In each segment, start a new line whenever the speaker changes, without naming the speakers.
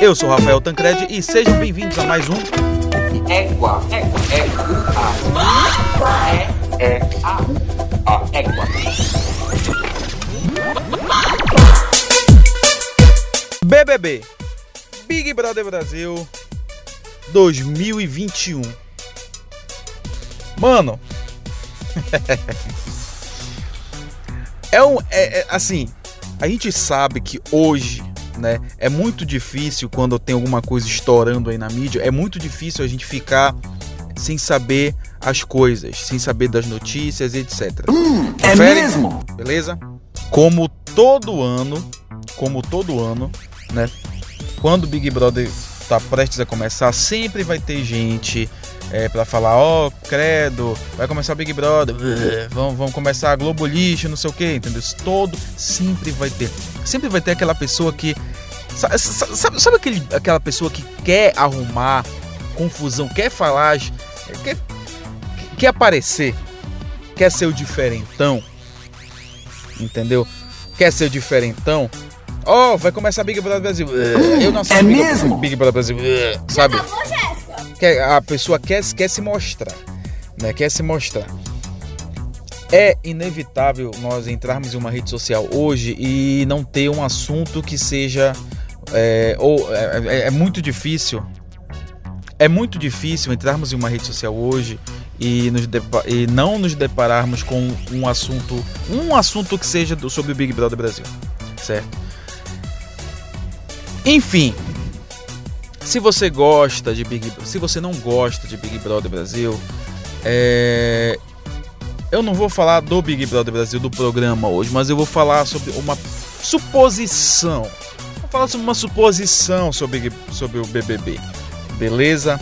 Eu sou Rafael Tancredi e sejam bem-vindos a mais um
Égua. Égua. Égua. É, é, a, a, égua.
BBB Big Brother Brasil 2021. Mano, é um é, é, assim, a gente sabe que hoje né? É muito difícil quando tem alguma coisa estourando aí na mídia, é muito difícil a gente ficar sem saber as coisas, sem saber das notícias, etc.
Hum, é mesmo?
Beleza? Como todo ano, como todo ano, né? Quando o Big Brother tá prestes a começar, sempre vai ter gente é, para falar, ó, oh, credo, vai começar o Big Brother, vamos, vamos começar a Globo Lixo, não sei o que, entendeu? Todo sempre vai ter. Sempre vai ter aquela pessoa que. Sabe, sabe aquele, aquela pessoa que quer arrumar confusão, quer falar, quer, quer aparecer, quer ser o diferentão, entendeu? Quer ser o diferentão, Ó, oh, vai começar Big Brother Brasil.
Eu não sei. É Big, mesmo?
Big Brother Brasil. Sabe? Quer, a pessoa quer, quer se mostrar, né? Quer se mostrar. É inevitável nós entrarmos em uma rede social hoje e não ter um assunto que seja. É, ou é, é, é muito difícil. É muito difícil entrarmos em uma rede social hoje e, nos e não nos depararmos com um assunto, um assunto que seja do, sobre o Big Brother Brasil, certo? Enfim, se você gosta de Big se você não gosta de Big Brother Brasil, é... eu não vou falar do Big Brother Brasil do programa hoje, mas eu vou falar sobre uma suposição. Vou falar sobre uma suposição sobre, sobre o BBB, beleza?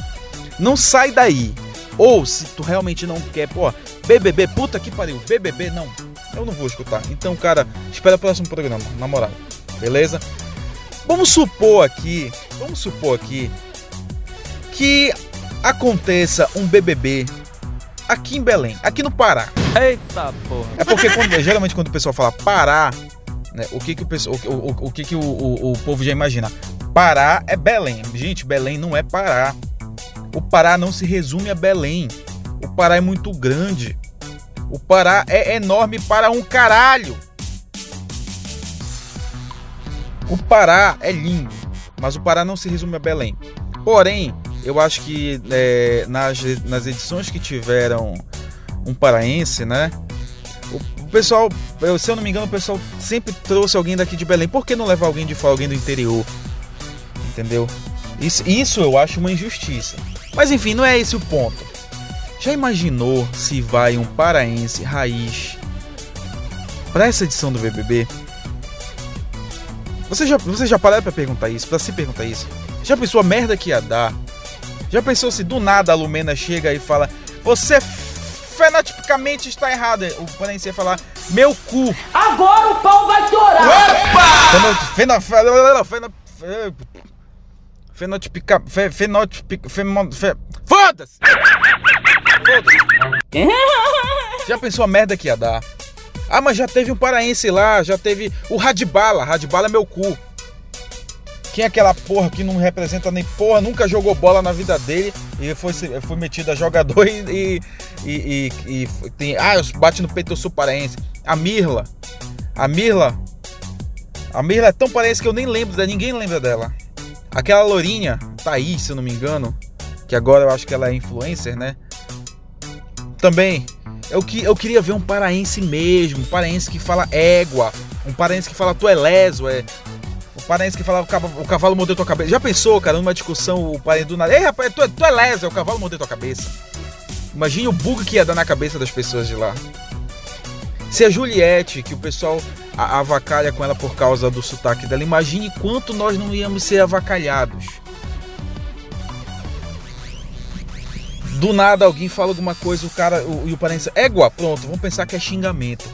Não sai daí. Ou se tu realmente não quer, pô, BBB, puta que pariu, BBB não, eu não vou escutar. Então, cara, espera o próximo programa, na moral, beleza? Vamos supor aqui, vamos supor aqui que aconteça um BBB aqui em Belém, aqui no Pará.
Eita porra.
É porque quando, geralmente quando o pessoal fala Pará, né, o que que o, pessoal, o, o, o que que o, o, o povo já imagina? Pará é Belém. Gente, Belém não é Pará. O Pará não se resume a Belém. O Pará é muito grande. O Pará é enorme para um caralho. O Pará é lindo, mas o Pará não se resume a Belém. Porém, eu acho que é, nas, nas edições que tiveram um paraense, né? O, o pessoal, eu, se eu não me engano, o pessoal sempre trouxe alguém daqui de Belém. Por que não levar alguém de fora, alguém do interior? Entendeu? Isso, isso eu acho uma injustiça. Mas enfim, não é esse o ponto. Já imaginou se vai um paraense raiz para essa edição do BBB? Você já, você já parou pra perguntar isso, pra se perguntar isso? Já pensou a merda que ia dar? Já pensou se do nada a Lumena chega e fala Você fenotipicamente está errado? O Panense ia falar Meu cu!
Agora o pau vai torar!
Opa! Feno, feno, feno, fenotipica... Fe, fenotipica... Femo, fe, Foda-se! Foda-se! Já pensou a merda que ia dar? Ah, mas já teve um paraense lá, já teve o Radbala. Radbala é meu cu. Quem é aquela porra que não representa nem porra, nunca jogou bola na vida dele e foi, foi metido a jogador e, e, e, e tem. Ah, bate no peito, eu sou paraense. A Mirla. A Mirla. A Mirla é tão paraense que eu nem lembro dela, ninguém lembra dela. Aquela lourinha, Thaís, se eu não me engano, que agora eu acho que ela é influencer, né? Também eu, que, eu queria ver um paraense mesmo, um paraense que fala égua, um paraense que fala tu é leso, é. O paraense que fala o cavalo, o cavalo mordeu tua cabeça. Já pensou, cara, numa discussão, o paraense do nada. Ei, rapaz, tu é, tu é leso, é o cavalo mordeu tua cabeça. Imagine o bug que ia dar na cabeça das pessoas de lá. Se a Juliette, que o pessoal avacalha com ela por causa do sotaque dela, imagine quanto nós não íamos ser avacalhados. Do nada alguém fala alguma coisa, o cara o, e o parente égua, pronto, vamos pensar que é xingamento.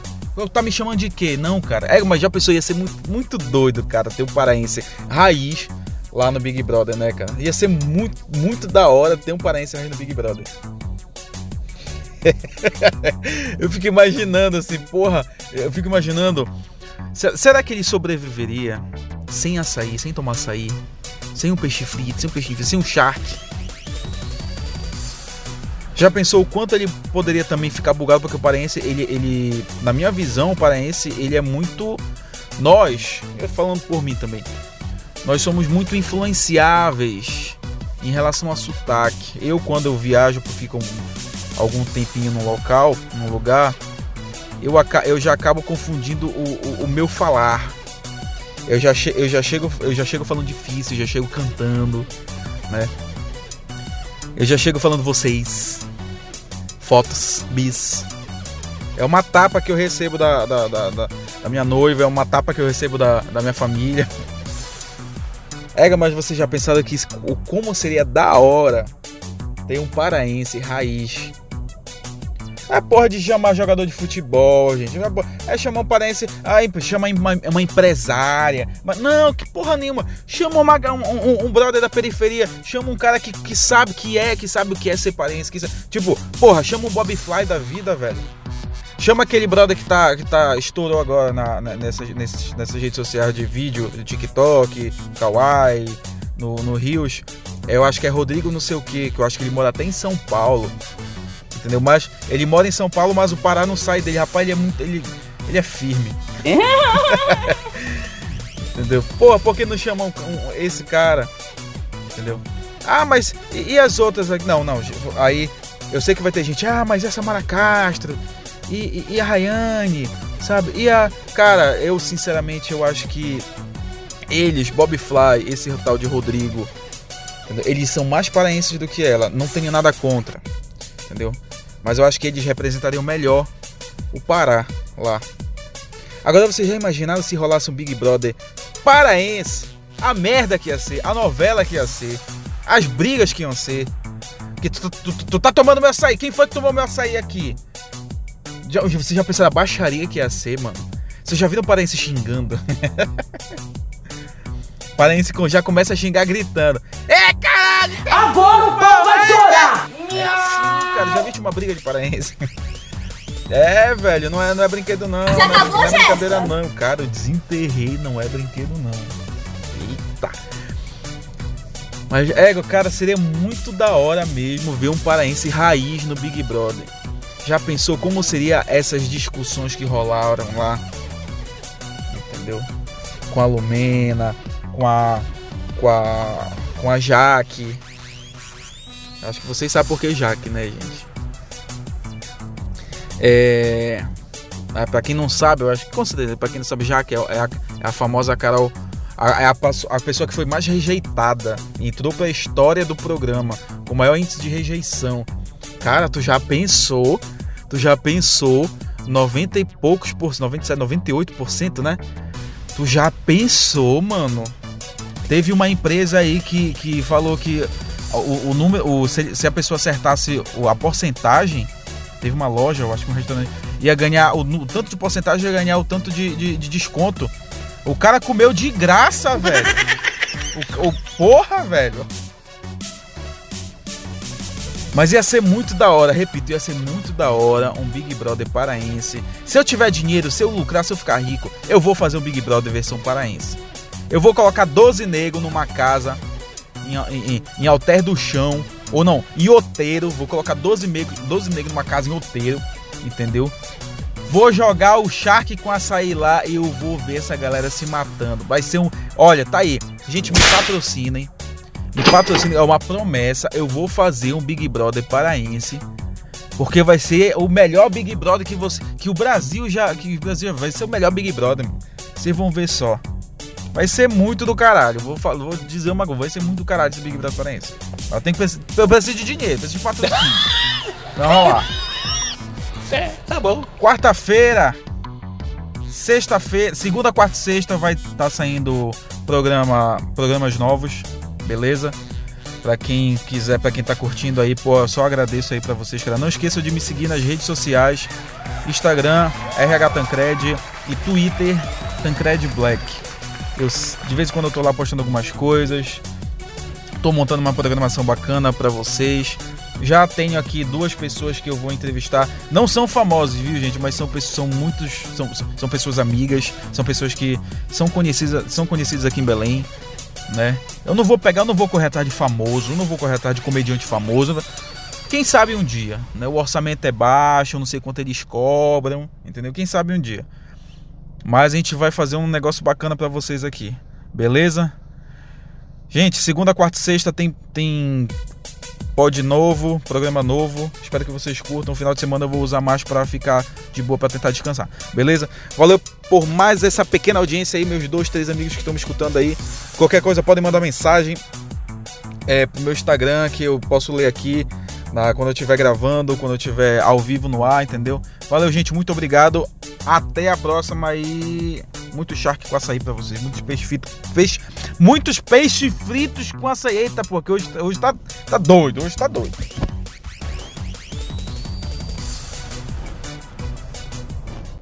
Tá me chamando de quê? Não, cara. É, mas já pensou, ia ser muito, muito doido, cara, ter um paraense raiz lá no Big Brother, né, cara? Ia ser muito, muito da hora ter um paraense raiz no Big Brother. eu fico imaginando assim, porra, eu fico imaginando. Será que ele sobreviveria sem açaí, sem tomar açaí? sem um peixe frito, sem um peixe frito, sem um shark. Já pensou o quanto ele poderia também ficar bugado porque o paraense, ele, ele na minha visão, o paraense, ele é muito nós, eu falando por mim também. Nós somos muito influenciáveis em relação a sotaque. Eu quando eu viajo, fico algum tempinho no local, num lugar, eu, eu já acabo confundindo o, o, o meu falar. Eu já, eu, já chego, eu já chego falando difícil, já chego cantando, né? Eu já chego falando vocês. Fotos, bis. É uma tapa que eu recebo da, da, da, da, da minha noiva, é uma tapa que eu recebo da, da minha família. Ega, mas você já pensaram que como seria da hora ter um paraense raiz é porra de chamar jogador de futebol, gente. É chamar um paraense, aí chama uma, uma empresária. Mas não, que porra nenhuma. Chama uma, um, um, um, brother da periferia. Chama um cara que, que sabe que é, que sabe o que é ser paraense. Que, tipo, porra, chama um Bob Fly da vida, velho. Chama aquele brother que tá, que tá estourou agora na, na, nessas, nessas, redes sociais de vídeo, TikTok, Kawaii, no, no Rios. Eu acho que é Rodrigo não sei o que, que eu acho que ele mora até em São Paulo entendeu? Mas ele mora em São Paulo, mas o Pará não sai dele. Rapaz, ele é muito. Ele, ele é firme. entendeu? Pô, por que não chamam um, esse cara? Entendeu? Ah, mas e, e as outras? Não, não. Aí eu sei que vai ter gente. Ah, mas essa Mara Castro. E, e, e a Rayane, sabe? E a. Cara, eu sinceramente eu acho que eles, Bob Fly, esse tal de Rodrigo, entendeu? eles são mais paraenses do que ela. Não tenho nada contra, entendeu? Mas eu acho que eles representariam melhor o Pará lá. Agora vocês já imaginaram se rolasse um Big Brother paraense? A merda que ia ser, a novela que ia ser, as brigas que iam ser. Que tu, tu, tu, tu tá tomando meu açaí. Quem foi que tomou meu açaí aqui? Já, você já pensou na baixaria que ia ser, mano? Vocês já viram o paraense xingando? paraense já começa a xingar gritando. É, caralho!
Agora o pau vai chorar!
É assim, cara. Já vi uma briga de paraense? É, velho, não é, não é brinquedo não. Já não, acabou, não é brincadeira não. Cara, eu desenterrei, não é brinquedo não. Eita. Mas, é, cara, seria muito da hora mesmo ver um paraense raiz no Big Brother. Já pensou como seria essas discussões que rolaram lá? Entendeu? Com a Lumena, com a com a com a Jaque, Acho que vocês sabem por que Jaque, né, gente? É. é pra quem não sabe, eu acho que com certeza, pra quem não sabe, Jaque é, é, a, é a famosa Carol. É a, a, pessoa que foi mais rejeitada. Entrou pra história do programa. Com o maior índice de rejeição. Cara, tu já pensou? Tu já pensou 90 e poucos por 97, 98%, né? Tu já pensou, mano? Teve uma empresa aí que, que falou que o, o número, o, se, se, a pessoa acertasse a porcentagem, teve uma loja, eu acho que um restaurante, ia ganhar o, o tanto de porcentagem, ia ganhar o tanto de, de, de desconto. O cara comeu de graça, velho. o, o, porra, velho. Mas ia ser muito da hora, repito, ia ser muito da hora um Big Brother paraense. Se eu tiver dinheiro, se eu lucrar, se eu ficar rico, eu vou fazer um Big Brother versão paraense. Eu vou colocar 12 negros numa casa em, em, em alter do chão, ou não, em outeiro, vou colocar 12 negros 12 negros numa casa em outeiro, entendeu? Vou jogar o Shark com açaí lá e eu vou ver essa galera se matando. Vai ser um. Olha, tá aí. Gente, me patrocinem. Me patrocinem. É uma promessa. Eu vou fazer um Big Brother paraense. Porque vai ser o melhor Big Brother que você. Que o Brasil já. Que o Brasil vai ser o melhor Big Brother. Vocês vão ver só. Vai ser muito do caralho. Vou, vou dizer uma coisa, vai ser muito do caralho esse Big Brother Paraense. Eu tenho que eu preciso de dinheiro, preciso de patrocínio. então vamos lá.
É, tá bom.
Quarta-feira, sexta-feira, segunda, quarta e sexta vai estar tá saindo programa, programas novos, beleza? Para quem quiser, para quem tá curtindo aí, pô, eu só agradeço aí para vocês, cara. Não esqueçam de me seguir nas redes sociais: Instagram, RH Tancred e Twitter, Tancred Black. Eu, de vez em quando eu tô lá postando algumas coisas. Tô montando uma programação bacana para vocês. Já tenho aqui duas pessoas que eu vou entrevistar. Não são famosos, viu, gente? Mas são pessoas, são muitos, são, são pessoas amigas, são pessoas que são conhecidas, são conhecidas aqui em Belém, né? Eu não vou pegar, eu não vou correr atrás de famoso, não vou correr atrás de comediante famoso. Quem sabe um dia, né? O orçamento é baixo, eu não sei quanto eles cobram, entendeu? Quem sabe um dia. Mas a gente vai fazer um negócio bacana para vocês aqui, beleza? Gente, segunda, quarta e sexta tem, tem pod novo, programa novo. Espero que vocês curtam. Final de semana eu vou usar mais para ficar de boa para tentar descansar. Beleza? Valeu por mais essa pequena audiência aí, meus dois, três amigos que estão me escutando aí. Qualquer coisa podem mandar mensagem é, pro meu Instagram que eu posso ler aqui na, quando eu estiver gravando, quando eu estiver ao vivo no ar, entendeu? Valeu, gente. Muito obrigado. Até a próxima e muito charque com açaí para vocês. Muitos peixes fritos. Peixe, muitos peixes fritos com açaí. Eita, porque hoje, hoje tá, tá doido. Hoje tá doido.